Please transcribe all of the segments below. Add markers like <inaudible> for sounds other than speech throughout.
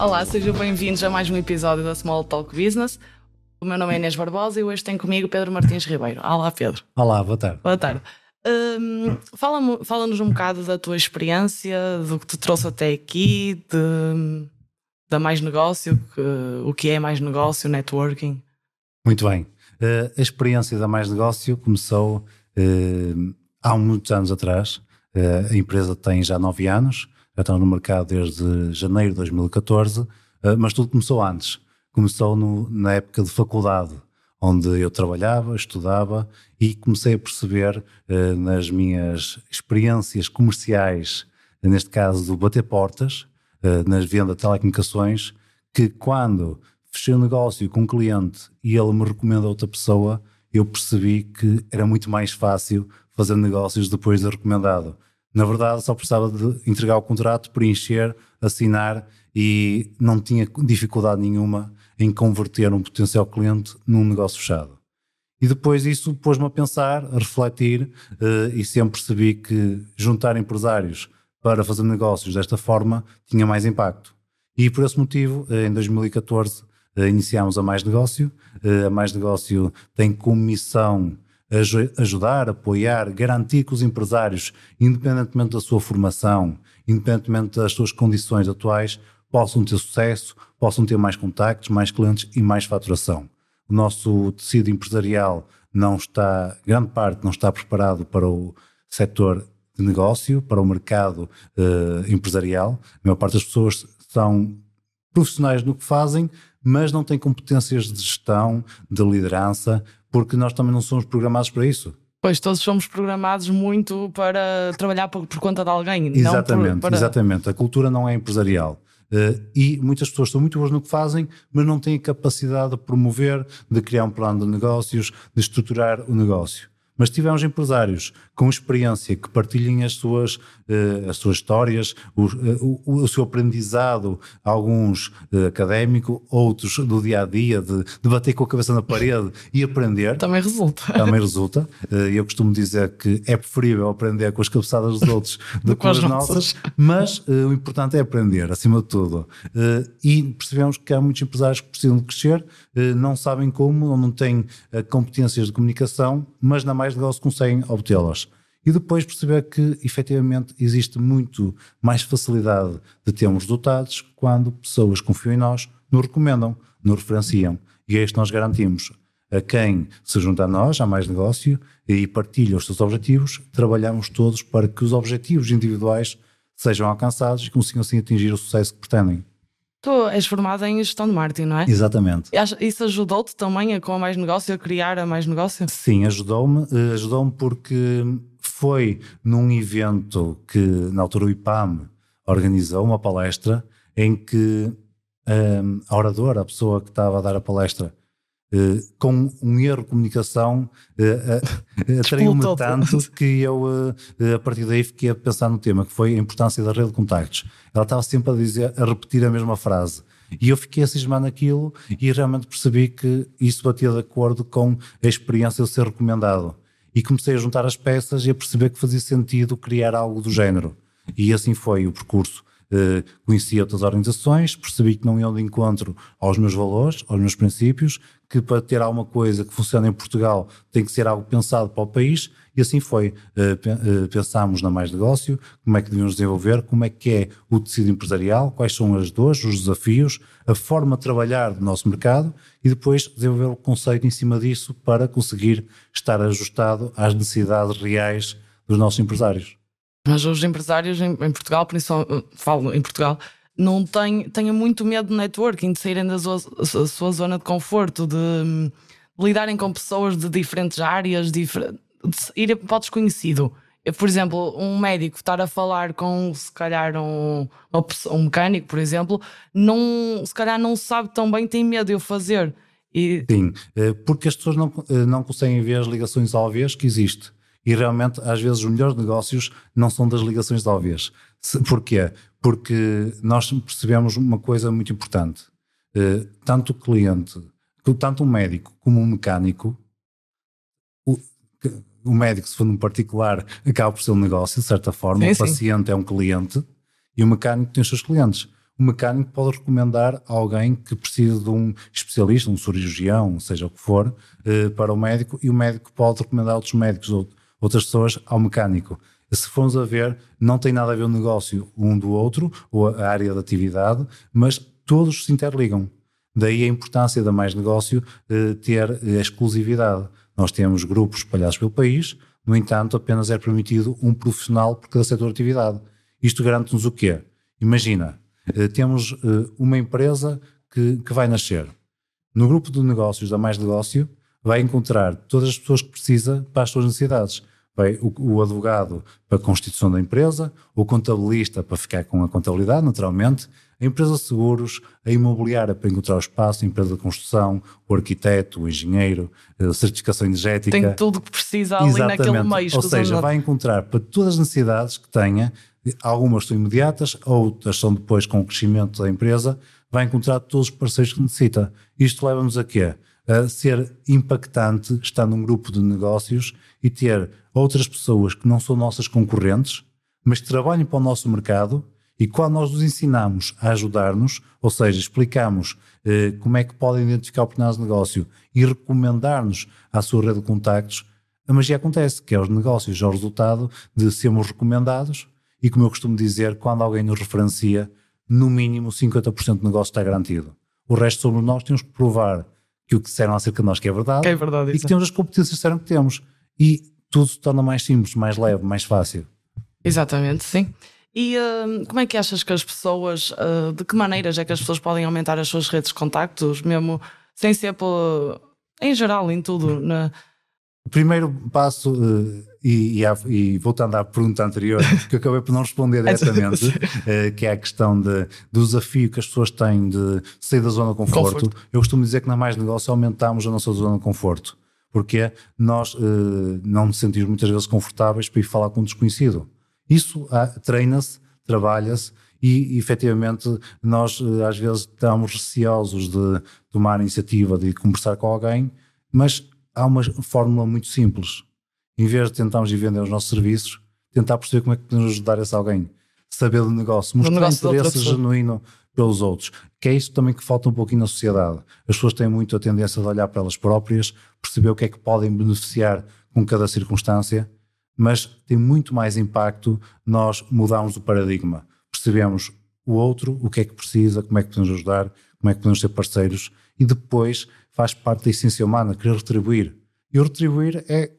Olá, sejam bem-vindos a mais um episódio da Small Talk Business. O meu nome é Inês Barbosa e hoje tem comigo Pedro Martins Ribeiro. Olá, Pedro. Olá, boa tarde. Boa tarde. Um, Fala-nos fala um bocado da tua experiência, do que te trouxe até aqui, de, da Mais Negócio, que, o que é Mais Negócio, networking. Muito bem. Uh, a experiência da Mais Negócio começou uh, há muitos anos atrás. Uh, a empresa tem já nove anos, já está no mercado desde janeiro de 2014, mas tudo começou antes. Começou no, na época de faculdade, onde eu trabalhava, estudava e comecei a perceber nas minhas experiências comerciais, neste caso do bater portas, nas vendas de telecomunicações, que quando fechei um negócio com um cliente e ele me recomenda outra pessoa, eu percebi que era muito mais fácil fazer negócios depois de recomendado. Na verdade, só precisava de entregar o contrato, preencher, assinar e não tinha dificuldade nenhuma em converter um potencial cliente num negócio fechado. E depois isso pôs-me a pensar, a refletir uh, e sempre percebi que juntar empresários para fazer negócios desta forma tinha mais impacto. E por esse motivo, eh, em 2014, eh, iniciámos a Mais Negócio. Eh, a Mais Negócio tem como missão ajudar, apoiar, garantir que os empresários, independentemente da sua formação, independentemente das suas condições atuais, possam ter sucesso, possam ter mais contactos, mais clientes e mais faturação. O nosso tecido empresarial não está, grande parte não está preparado para o setor de negócio, para o mercado uh, empresarial. A maior parte das pessoas são profissionais no que fazem, mas não têm competências de gestão, de liderança, porque nós também não somos programados para isso. Pois, todos somos programados muito para trabalhar por, por conta de alguém. Exatamente, por, para... exatamente. A cultura não é empresarial. Uh, e muitas pessoas são muito boas no que fazem, mas não têm a capacidade de promover, de criar um plano de negócios, de estruturar o negócio mas tivemos empresários com experiência que partilhem as suas, uh, as suas histórias, o, uh, o, o, seu aprendizado, alguns uh, académico, outros do dia a dia, de, de bater com a cabeça na parede e aprender. Também resulta. Também <laughs> resulta. eu costumo dizer que é preferível aprender com as cabeçadas dos outros <laughs> do, que com as nossas, mas o importante é aprender, acima de tudo. e percebemos que há muitos empresários que precisam de crescer, não sabem como, ou não têm competências de comunicação, mas na mais mais negócio conseguem obtê-las. E depois perceber que efetivamente existe muito mais facilidade de termos resultados quando pessoas confiam em nós, nos recomendam, nos referenciam. E é isto que nós garantimos. A quem se junta a nós, há mais negócio e partilha os seus objetivos, trabalhamos todos para que os objetivos individuais sejam alcançados e consigam assim atingir o sucesso que pretendem. Tu és formada em gestão de marketing, não é? Exatamente. Isso ajudou-te também a, com a Mais Negócio, a criar a Mais Negócio? Sim, ajudou-me. Eh, ajudou-me porque foi num evento que, na altura, o IPAM organizou uma palestra em que um, eh, a oradora, a pessoa que estava a dar a palestra, Uh, com um erro de comunicação uh, <laughs> atraiu-me tanto que eu uh, a partir daí fiquei a pensar no tema que foi a importância da rede de contactos. Ela estava sempre a dizer a repetir a mesma frase. E eu fiquei a cismar naquilo e realmente percebi que isso batia de acordo com a experiência de ser recomendado. E comecei a juntar as peças e a perceber que fazia sentido criar algo do género. E assim foi o percurso Uh, conheci outras organizações, percebi que não iam de encontro aos meus valores, aos meus princípios, que para ter alguma coisa que funcione em Portugal tem que ser algo pensado para o país, e assim foi. Uh, pensámos na Mais Negócio, como é que devíamos desenvolver, como é que é o tecido empresarial, quais são as dores, os desafios, a forma de trabalhar do nosso mercado e depois desenvolver o conceito em cima disso para conseguir estar ajustado às necessidades reais dos nossos empresários. Mas os empresários em, em Portugal, principalmente, falo em Portugal, não têm, têm muito medo de networking, de saírem da sua, sua zona de conforto, de, de, lidarem com pessoas de diferentes áreas, de, de ir para o desconhecido. Eu, por exemplo, um médico estar a falar com, se calhar, um, um mecânico, por exemplo, não, se calhar não sabe tão bem, tem medo de o fazer. E... Sim, eh, porque as pessoas não, eh, não conseguem ver as ligações óbvias que existem. E realmente, às vezes, os melhores negócios não são das ligações óbvias. Porquê? Porque nós percebemos uma coisa muito importante. Uh, tanto o cliente, tanto o médico como o mecânico, o, o médico, se for num particular, acaba por ser um negócio, de certa forma. Sim, o paciente sim. é um cliente e o mecânico tem os seus clientes. o mecânico pode recomendar alguém que precisa de um especialista, um cirurgião, seja o que for, eh, para o médico, e o médico pode recomendar outros médicos ou outras pessoas ao mecânico. Se formos a ver, não tem nada a ver o negócio um do outro, ou a área de atividade, mas todos se interligam. Daí a importância da Mais Negócio eh, ter eh, exclusividade. Nós temos grupos espalhados pelo país, no entanto, apenas é permitido um profissional por cada setor de atividade. Isto garante-nos o quê? Imagina, eh, temos eh, uma empresa que, que vai nascer. No grupo de negócios da Mais Negócio, vai encontrar todas as pessoas que precisa para as suas necessidades. Vai o, o, advogado para a constituição da empresa, o contabilista para ficar com a contabilidade, naturalmente, a empresa de seguros, a imobiliária para encontrar o espaço, a empresa de construção, o arquiteto, o engenheiro, a certificação energética. Tem tudo o que precisa ali Exatamente. naquele meio. Ou seja, vai encontrar para todas as necessidades que tenha, algumas são imediatas, outras são depois com o crescimento da empresa, vai encontrar todos os parceiros que necessita. Isto leva-nos a quê? A ser impactante estar num grupo de negócios e ter outras pessoas que não são nossas concorrentes, mas que trabalham para o nosso mercado e quando nós os ensinamos a ajudar-nos, ou seja, explicamos eh, como é que podem identificar oportunidades de negócio e recomendar-nos à sua rede de contactos, a magia acontece, que é os negócios, é o resultado de sermos recomendados e, como eu costumo dizer, quando alguém nos referencia, no mínimo 50% do negócio está garantido. O resto sobre nós temos que provar que o que disseram acerca de nós que é verdade, é verdade e que temos as competências que disseram que temos. E tudo se torna mais simples, mais leve, mais fácil. Exatamente, sim. E uh, como é que achas que as pessoas, uh, de que maneiras é que as pessoas podem aumentar as suas redes de contactos, mesmo sem ser por, em geral, em tudo? Na... O primeiro passo, uh, e, e, e, voltando à pergunta anterior, <laughs> que eu acabei por não responder diretamente, que é a questão de, do desafio que as pessoas têm de sair da zona de conforto. conforto. Eu costumo dizer que na mais negócio aumentamos a nossa zona de conforto, porque nós não nos sentimos muitas vezes confortáveis para ir falar com um desconhecido. Isso ah, treina-se, trabalha-se e efetivamente nós eh, às vezes estamos receosos de tomar a iniciativa de conversar com alguém, mas há uma fórmula muito simples. Em vez de tentarmos vender os nossos serviços, tentar perceber como é que podemos ajudar esse alguém. Saber do negócio, mostrar negócio interesse genuíno pelos outros. Que é isso também que falta um pouquinho na sociedade. As pessoas têm muito a tendência de olhar para elas próprias, perceber o que é que podem beneficiar com cada circunstância mas tem muito mais impacto nós mudarmos o paradigma. Percebemos o outro, o que é que precisa, como é que podemos ajudar, como é que podemos ser parceiros e depois faz parte da essência humana, querer retribuir. E o retribuir é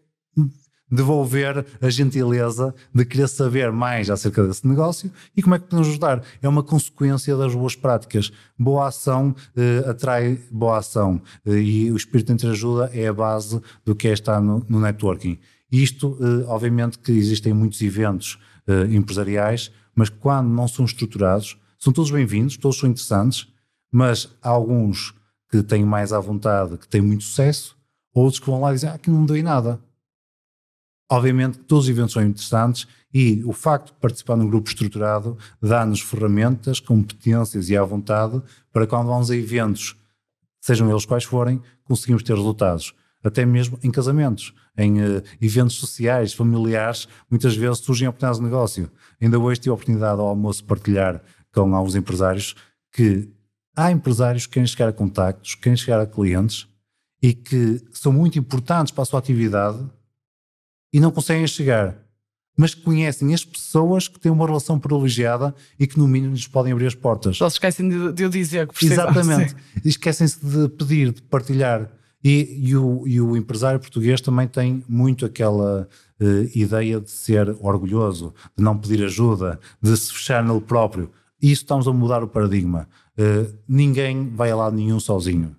devolver a gentileza de querer saber mais acerca desse negócio e como é que podemos ajudar. É uma consequência das boas práticas. Boa ação eh, atrai boa ação eh, e o espírito de ajuda é a base do que é estar no, no networking. Isto, eh, obviamente, que existem muitos eventos eh, empresariais, mas quando não são estruturados, são todos bem-vindos, todos são interessantes, mas há alguns que têm mais à vontade, que têm muito sucesso, outros que vão lá e dizem, ah, aqui não dei nada. Obviamente todos os eventos são interessantes e o facto de participar num grupo estruturado dá-nos ferramentas, competências e à vontade para quando vamos a eventos, sejam eles quais forem, conseguimos ter resultados até mesmo em casamentos, em uh, eventos sociais, familiares, muitas vezes surgem oportunidades de negócio. Ainda hoje tive a oportunidade ao almoço partilhar com alguns empresários que há empresários que querem chegar a contactos, querem chegar a clientes e que são muito importantes para a sua atividade e não conseguem chegar, mas conhecem as pessoas que têm uma relação privilegiada e que no mínimo lhes podem abrir as portas. Só se esquecem de, de eu dizer que precisam. Exatamente. <laughs> Esquecem-se de pedir, de partilhar. E, e, o, e o empresário português também tem muito aquela uh, ideia de ser orgulhoso, de não pedir ajuda, de se fechar nele próprio. E isso estamos a mudar o paradigma. Uh, ninguém vai a lado nenhum sozinho.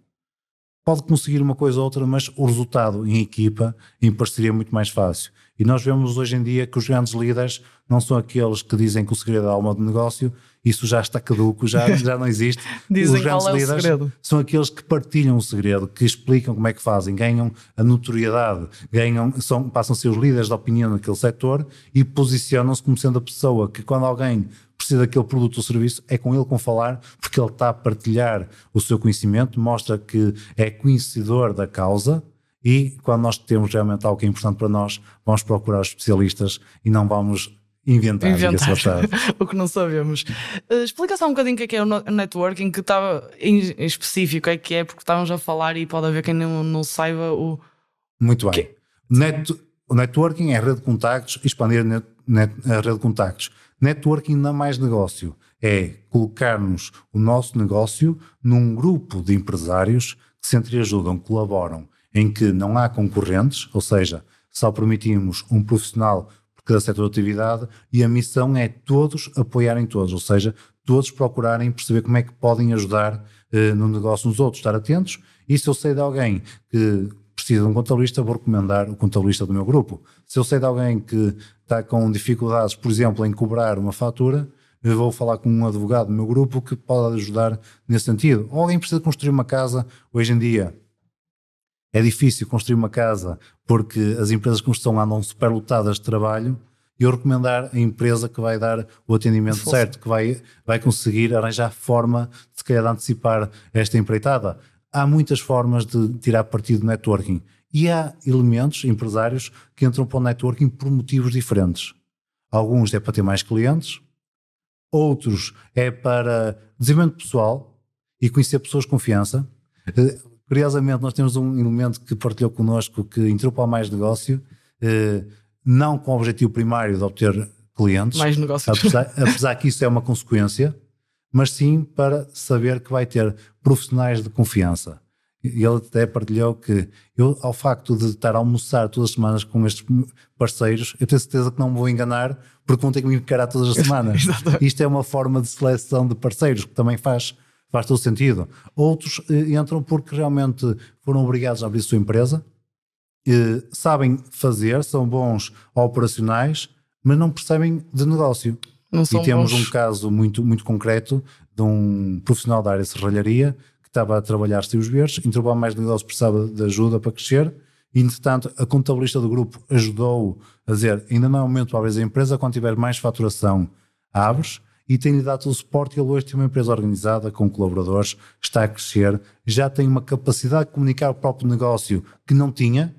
Pode conseguir uma coisa ou outra, mas o resultado em equipa, em parceria, é muito mais fácil. E nós vemos hoje em dia que os grandes líderes não são aqueles que dizem que o segredo é a alma de negócio, isso já está caduco, já, <laughs> já não existe. Dizem Os grandes é líderes segredo. são aqueles que partilham o segredo, que explicam como é que fazem, ganham a notoriedade, ganham, são, passam a ser os líderes da opinião naquele setor e posicionam-se como sendo a pessoa que quando alguém precisa daquele produto ou serviço, é com ele que falar, porque ele está a partilhar o seu conhecimento, mostra que é conhecedor da causa, e quando nós temos realmente algo que é importante para nós, vamos procurar os especialistas e não vamos inventar, inventar <laughs> o que não sabemos. Uh, explica só um bocadinho o que é, que é o networking, que estava em específico, é que é, porque estávamos a falar e pode haver quem não, não saiba o. Muito bem. Que... Net, o networking é a rede de contactos, expandir net, a rede de contactos. Networking não é mais negócio, é colocarmos o nosso negócio num grupo de empresários que se entreajudam, colaboram, em que não há concorrentes, ou seja, só permitimos um profissional por cada setor de atividade e a missão é todos apoiarem todos, ou seja, todos procurarem perceber como é que podem ajudar eh, no negócio nos outros, estar atentos. E se eu sei de alguém que precisa de um contabilista, vou recomendar o contabilista do meu grupo. Se eu sei de alguém que está com dificuldades, por exemplo, em cobrar uma fatura, eu vou falar com um advogado do meu grupo que pode ajudar nesse sentido. Ou alguém precisa construir uma casa, hoje em dia é difícil construir uma casa porque as empresas de construção andam superlotadas de trabalho e eu recomendar a empresa que vai dar o atendimento certo, que vai, vai conseguir arranjar forma de se calhar antecipar esta empreitada. Há muitas formas de tirar partido do networking e há elementos empresários que entram para o networking por motivos diferentes. Alguns é para ter mais clientes, outros é para desenvolvimento pessoal e conhecer pessoas de confiança. Eh, Curiosamente, nós temos um elemento que partilhou connosco que entrou para mais negócio, eh, não com o objetivo primário de obter clientes, mais negócios. Apesar, apesar que isso é uma consequência, mas sim para saber que vai ter profissionais de confiança. E ele até partilhou que eu, ao facto de estar a almoçar todas as semanas com estes parceiros, eu tenho certeza que não me vou enganar porque vão ter que me encarar todas as <laughs> semanas. Isto é uma forma de seleção de parceiros que também faz faz todo sentido. Outros eh, entram porque realmente foram obrigados a abrir a sua empresa, eh, sabem fazer, são bons operacionais, mas não percebem de negócio. Não e temos bons. um caso muito, muito concreto de um profissional da área de serralharia que estava a trabalhar os verdes, entrou mais negócio, precisava de ajuda para crescer, e entretanto a contabilista do grupo ajudou a dizer, ainda não é o momento para abrir a empresa, quando tiver mais faturação, abres, e tem-lhe dado o suporte. Ele hoje tem uma empresa organizada, com colaboradores, está a crescer, já tem uma capacidade de comunicar o próprio negócio que não tinha,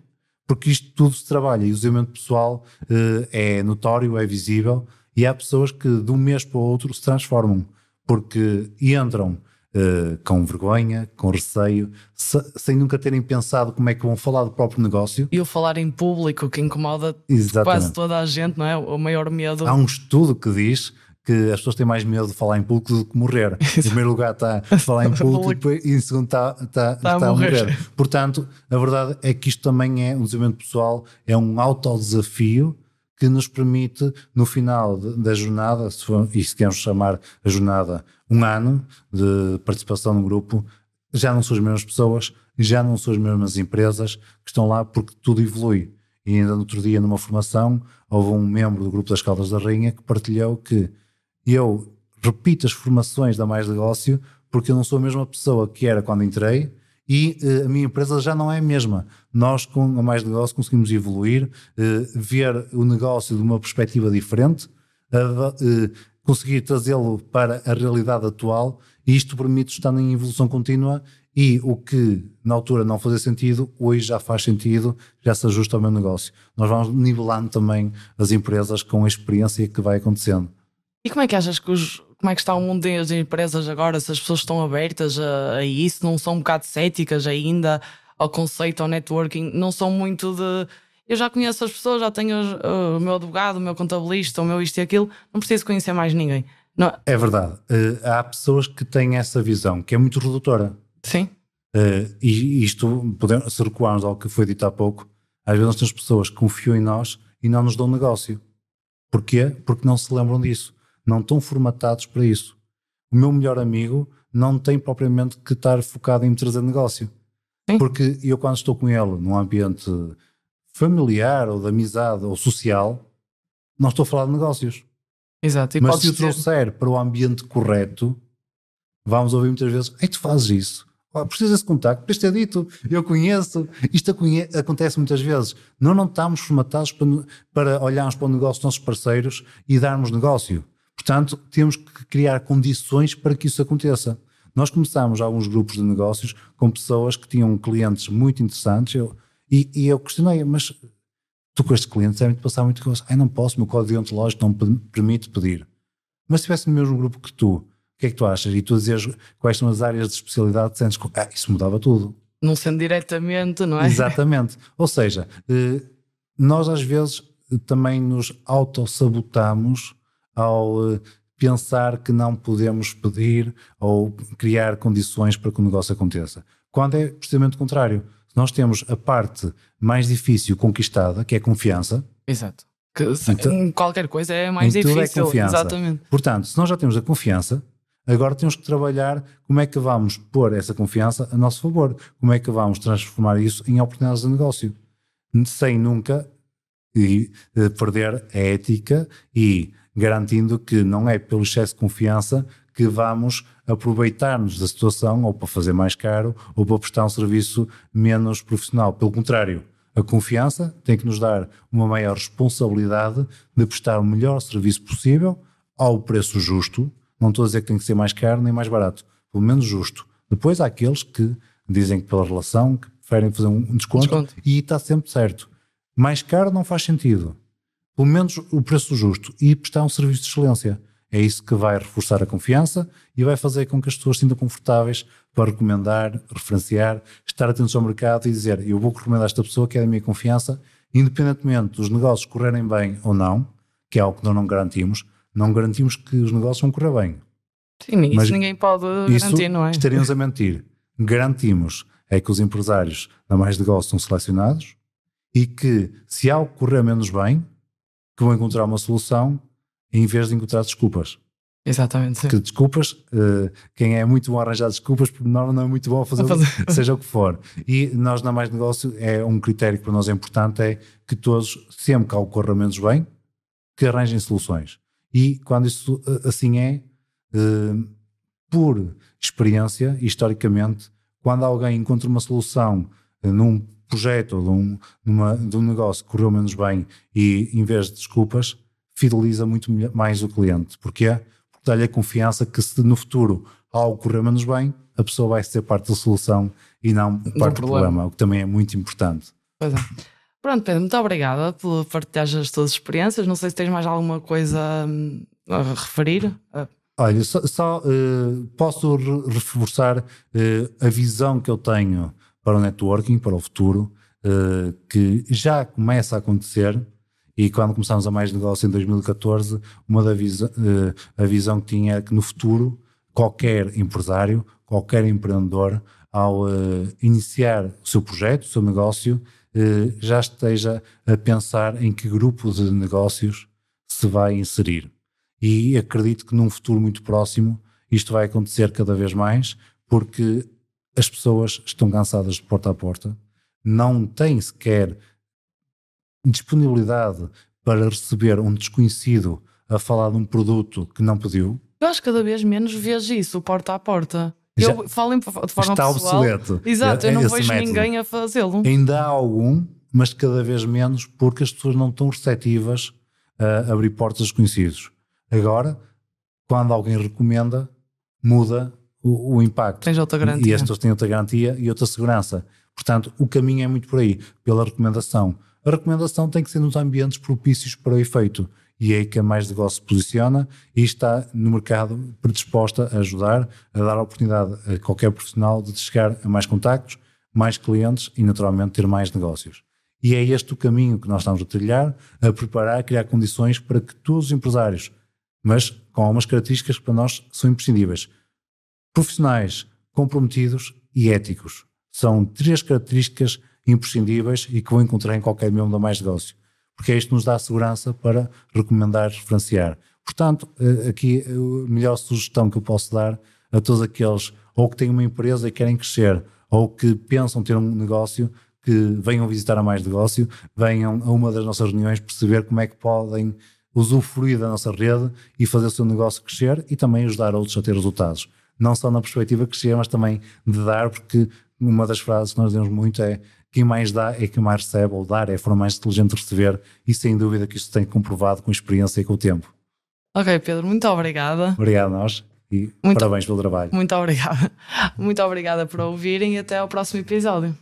porque isto tudo se trabalha e o desenvolvimento pessoal eh, é notório, é visível, e há pessoas que de um mês para o outro se transformam, porque entram eh, com vergonha, com receio, se, sem nunca terem pensado como é que vão falar do próprio negócio. E o falar em público que incomoda Exatamente. quase toda a gente, não é? O maior medo. Há um estudo que diz que as pessoas têm mais medo de falar em público do que morrer. <laughs> Em primeiro lugar está a falar em público e, depois, e em segundo está, está, está, está a, morrer. a, morrer. Portanto, a verdade é que isto também é um desenvolvimento pessoal, é um autodesafio que nos permite, no final da jornada, se for, e se queremos chamar a jornada um ano de participação no grupo, já não são as mesmas pessoas, já não são as mesmas empresas que estão lá porque tudo evolui. E ainda no outro dia, numa formação, houve um membro do grupo das Caldas da Rainha que partilhou que eu repito as formações da Mais Negócio porque eu não sou a mesma pessoa que era quando entrei e uh, a minha empresa já não é a mesma. Nós, com a Mais Negócio, conseguimos evoluir, uh, ver o negócio de uma perspectiva diferente, uh, conseguir trazê-lo para a realidade atual e isto permite estar em evolução contínua e o que na altura não fazia sentido, hoje já faz sentido, já se ajusta ao meu negócio. Nós vamos nivelando também as empresas com a experiência que vai acontecendo. E como é que achas que os, como é que está o mundo das empresas agora? Se as pessoas estão abertas a, a isso, não são um bocado céticas ainda ao conceito, ao networking, não são muito de eu já conheço as pessoas, já tenho o, o meu advogado, o meu contabilista, o meu isto e aquilo, não preciso conhecer mais ninguém. Não. É verdade. Uh, há pessoas que têm essa visão, que é muito redutora. Sim. Uh, e isto, podemos, se recuarmos ao que foi dito há pouco, às vezes nós temos pessoas que confiam em nós e não nos dão negócio. Porquê? Porque não se lembram disso não estão formatados para isso. O meu melhor amigo não tem propriamente que estar focado em me trazer negócio. Sim. Porque eu, quando estou com ele num ambiente familiar ou de amizade ou social, não estou a falar de negócios. Exato. E Mas se o trouxer para o ambiente correto, vamos ouvir muitas vezes: Ei, tu fazes isso. Oh, precisa desse contacto, depois ter dito, eu conheço, isto acontece muitas vezes. Nós não estamos formatados para, para olharmos para o negócio dos nossos parceiros e darmos negócio. Portanto, temos que criar condições para que isso aconteça. Nós começámos alguns grupos de negócios com pessoas que tinham clientes muito interessantes eu, e, e eu questionei, mas Tu com estes clientes devem passar muito coisa. Ai, não posso, meu código deontológico não permite pedir. Mas se estivesse no mesmo grupo que tu, o que é que tu achas? E tu dizes quais são as áreas de especialidade, sentes que ah, isso mudava tudo. Não sendo diretamente, não é? Exatamente. <laughs> Ou seja, eh, nós às vezes também nos autossabotamos ao eh, pensar que não podemos pedir ou criar condições para que o negócio aconteça. Quando é precisamente o contrário. Nós temos a parte mais difícil conquistada, que é a confiança. Exato. Que, então, qualquer coisa é mais difícil. É confiança. Exatamente. Portanto, se nós já temos a confiança, agora temos que trabalhar como é que vamos pôr essa confiança a nosso favor. Como é que vamos transformar isso em oportunidades de negócio. Sem nunca eh, perder a ética e garantindo que não é pelo excesso de confiança que vamos aproveitar-nos da situação ou para fazer mais caro ou para prestar um serviço menos profissional. Pelo contrário, a confiança tem que nos dar uma maior responsabilidade de prestar o melhor serviço possível ao preço justo. Não estou a dizer que tem que ser mais caro nem mais barato, pelo menos justo. Depois há aqueles que dizem que pela relação que preferem fazer um desconto, desconto. e está sempre certo. Mais caro não faz sentido. Pelo menos o preço justo e prestar um serviço de excelência. É isso que vai reforçar a confiança e vai fazer com que as pessoas se sintam confortáveis para recomendar, referenciar, estar atentos ao mercado e dizer eu vou recomendar esta pessoa que é da minha confiança, independentemente dos negócios correrem bem ou não, que é algo que nós não garantimos, não garantimos que os negócios vão correr bem. Sim, isso Mas ninguém pode garantir, não é? Estaríamos a mentir. Garantimos é que os empresários da mais negócio são selecionados e que, se algo correr menos bem, que vão encontrar uma solução em vez de encontrar desculpas. Exatamente. Porque desculpas, uh, quem é muito bom a arranjar desculpas, por norma não é muito bom a fazer, a fazer. <laughs> seja o que for. E nós, na Mais Negócio, é um critério que para nós é importante: é que todos, sempre que algo corra menos bem, que arranjem soluções. E quando isso eh, assim é, uh, por experiência, historicamente, quando alguém encontra uma solução num projeto ou de um, numa, de um negócio que correu menos bem e em vez de desculpas, fideliza muito mais o cliente. Porquê? Porque dá-lhe a confiança que se no futuro algo correr menos bem, a pessoa vai ser parte da solução e não parte do problema. do problema, o que também é muito importante. Pois é. Pronto, Pedro, muito obrigada por partilhar as tuas experiências. Não sei se tens mais alguma coisa hum, a referir. Olha, só, só uh, posso reforçar uh, a visão que eu tenho para o networking, para o futuro, uh, que já começa a acontecer. E quando começámos a mais negócio em 2014, uma da visa, uh, a visão que tinha é que no futuro qualquer empresário, qualquer empreendedor, ao uh, iniciar o seu projeto, o seu negócio, já esteja a pensar em que grupo de negócios se vai inserir. E acredito que num futuro muito próximo isto vai acontecer cada vez mais, porque as pessoas estão cansadas de porta a porta, não têm sequer disponibilidade para receber um desconhecido a falar de um produto que não pediu. Eu acho que cada vez menos vejo isso, porta a porta. Já eu falo de forma está pessoal. obsoleto. Exato, eu não vejo método. ninguém a fazê-lo. Ainda há algum, mas cada vez menos, porque as pessoas não estão receptivas a abrir portas desconhecidos. Agora, quando alguém recomenda, muda o, o impacto. Tens outra garantia. E as pessoas têm outra garantia e outra segurança. Portanto, o caminho é muito por aí, pela recomendação. A recomendação tem que ser nos ambientes propícios para o efeito. E é aí que a Mais Negócio se posiciona e está no mercado predisposta a ajudar, a dar a oportunidade a qualquer profissional de chegar a mais contactos, mais clientes e, naturalmente, ter mais negócios. E é este o caminho que nós estamos a trilhar, a preparar, a criar condições para que todos os empresários, mas com algumas características que para nós são imprescindíveis, profissionais, comprometidos e éticos. São três características imprescindíveis e que vou encontrar em qualquer membro da Mais Negócio, porque isto nos dá segurança para recomendar, referenciar. Portanto, eh, aqui a melhor sugestão que eu posso dar a todos aqueles ou que têm uma empresa e querem crescer, ou que pensam ter um negócio, que venham visitar a Mais Negócio, venham a uma das nossas reuniões perceber como é que podem usufruir da nossa rede e fazer o seu negócio crescer e também ajudar outros a ter resultados não só na perspectiva de crescer, mas também de dar, porque uma das frases que nós dizemos muito é quem mais dá é quem mais recebe, ou dar é a forma mais inteligente de receber, e sem dúvida que isto tem comprovado com experiência e com o tempo. Ok, Pedro, muito obrigada. Obrigado a nós e muito, parabéns pelo trabalho. Muito obrigada. Muito obrigada por ouvirem e até ao próximo episódio.